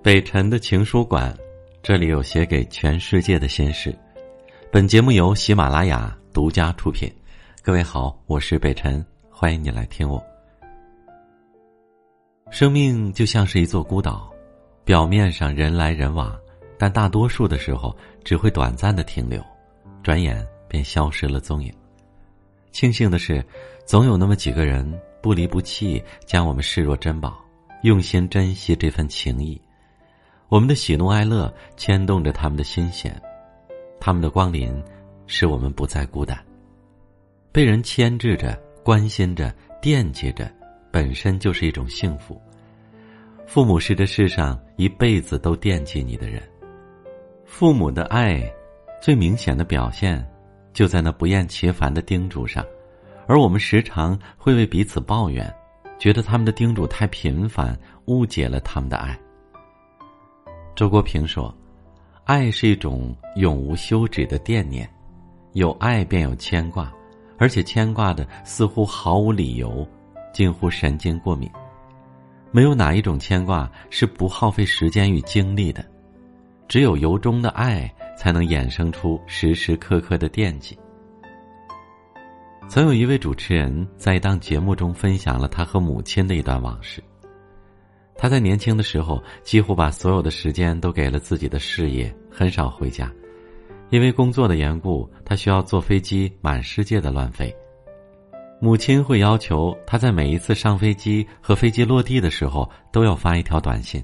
北辰的情书馆，这里有写给全世界的心事。本节目由喜马拉雅独家出品。各位好，我是北辰，欢迎你来听我。生命就像是一座孤岛，表面上人来人往，但大多数的时候只会短暂的停留，转眼便消失了踪影。庆幸的是，总有那么几个人不离不弃，将我们视若珍宝，用心珍惜这份情谊。我们的喜怒哀乐牵动着他们的心弦，他们的光临使我们不再孤单。被人牵制着、关心着、惦记着，本身就是一种幸福。父母是这世上一辈子都惦记你的人。父母的爱，最明显的表现，就在那不厌其烦的叮嘱上，而我们时常会为彼此抱怨，觉得他们的叮嘱太频繁，误解了他们的爱。周国平说：“爱是一种永无休止的惦念，有爱便有牵挂，而且牵挂的似乎毫无理由，近乎神经过敏。没有哪一种牵挂是不耗费时间与精力的，只有由衷的爱，才能衍生出时时刻刻的惦记。”曾有一位主持人在一档节目中分享了他和母亲的一段往事。他在年轻的时候几乎把所有的时间都给了自己的事业，很少回家。因为工作的缘故，他需要坐飞机满世界的乱飞。母亲会要求他在每一次上飞机和飞机落地的时候都要发一条短信。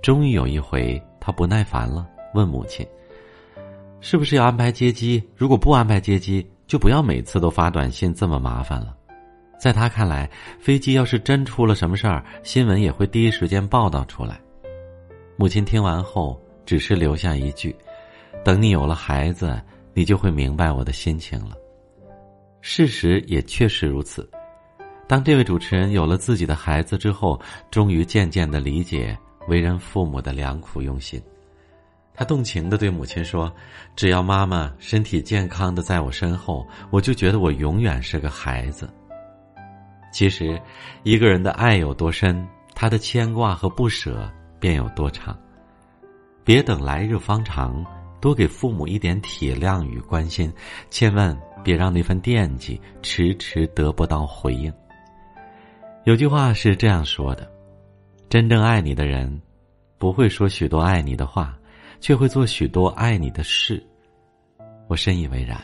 终于有一回，他不耐烦了，问母亲：“是不是要安排接机？如果不安排接机，就不要每次都发短信，这么麻烦了。”在他看来，飞机要是真出了什么事儿，新闻也会第一时间报道出来。母亲听完后，只是留下一句：“等你有了孩子，你就会明白我的心情了。”事实也确实如此。当这位主持人有了自己的孩子之后，终于渐渐的理解为人父母的良苦用心。他动情的对母亲说：“只要妈妈身体健康的在我身后，我就觉得我永远是个孩子。”其实，一个人的爱有多深，他的牵挂和不舍便有多长。别等来日方长，多给父母一点体谅与关心，千万别让那份惦记迟迟得不到回应。有句话是这样说的：真正爱你的人，不会说许多爱你的话，却会做许多爱你的事。我深以为然。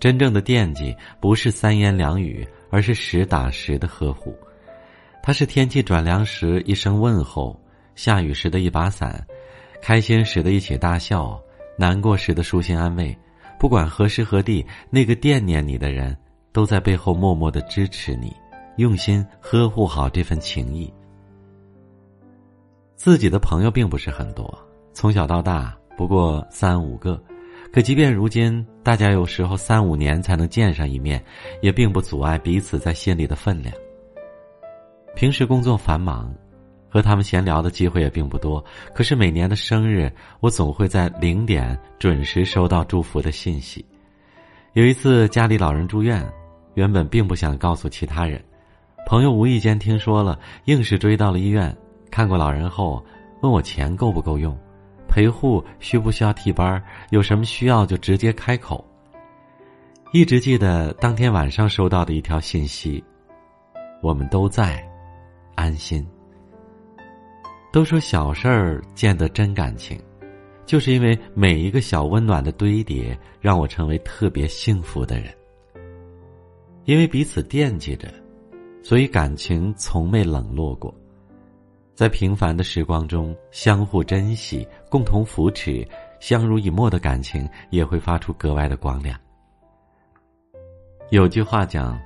真正的惦记，不是三言两语。而是实打实的呵护，他是天气转凉时一声问候，下雨时的一把伞，开心时的一起大笑，难过时的舒心安慰。不管何时何地，那个惦念你的人，都在背后默默的支持你，用心呵护好这份情谊。自己的朋友并不是很多，从小到大不过三五个。可即便如今，大家有时候三五年才能见上一面，也并不阻碍彼此在心里的分量。平时工作繁忙，和他们闲聊的机会也并不多。可是每年的生日，我总会在零点准时收到祝福的信息。有一次家里老人住院，原本并不想告诉其他人，朋友无意间听说了，硬是追到了医院，看过老人后，问我钱够不够用。陪护需不需要替班？有什么需要就直接开口。一直记得当天晚上收到的一条信息：“我们都在，安心。”都说小事儿见得真感情，就是因为每一个小温暖的堆叠，让我成为特别幸福的人。因为彼此惦记着，所以感情从没冷落过。在平凡的时光中，相互珍惜、共同扶持、相濡以沫的感情也会发出格外的光亮。有句话讲，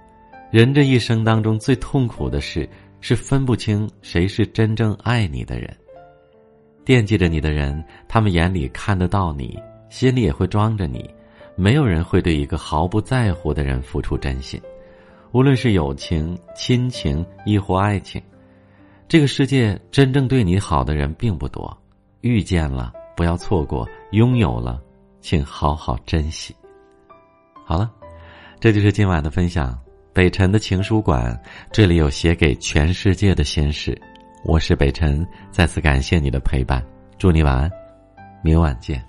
人这一生当中最痛苦的事是分不清谁是真正爱你的人。惦记着你的人，他们眼里看得到你，心里也会装着你。没有人会对一个毫不在乎的人付出真心，无论是友情、亲情亦或爱情。这个世界真正对你好的人并不多，遇见了不要错过，拥有了，请好好珍惜。好了，这就是今晚的分享。北辰的情书馆，这里有写给全世界的心事。我是北辰，再次感谢你的陪伴，祝你晚安，明晚见。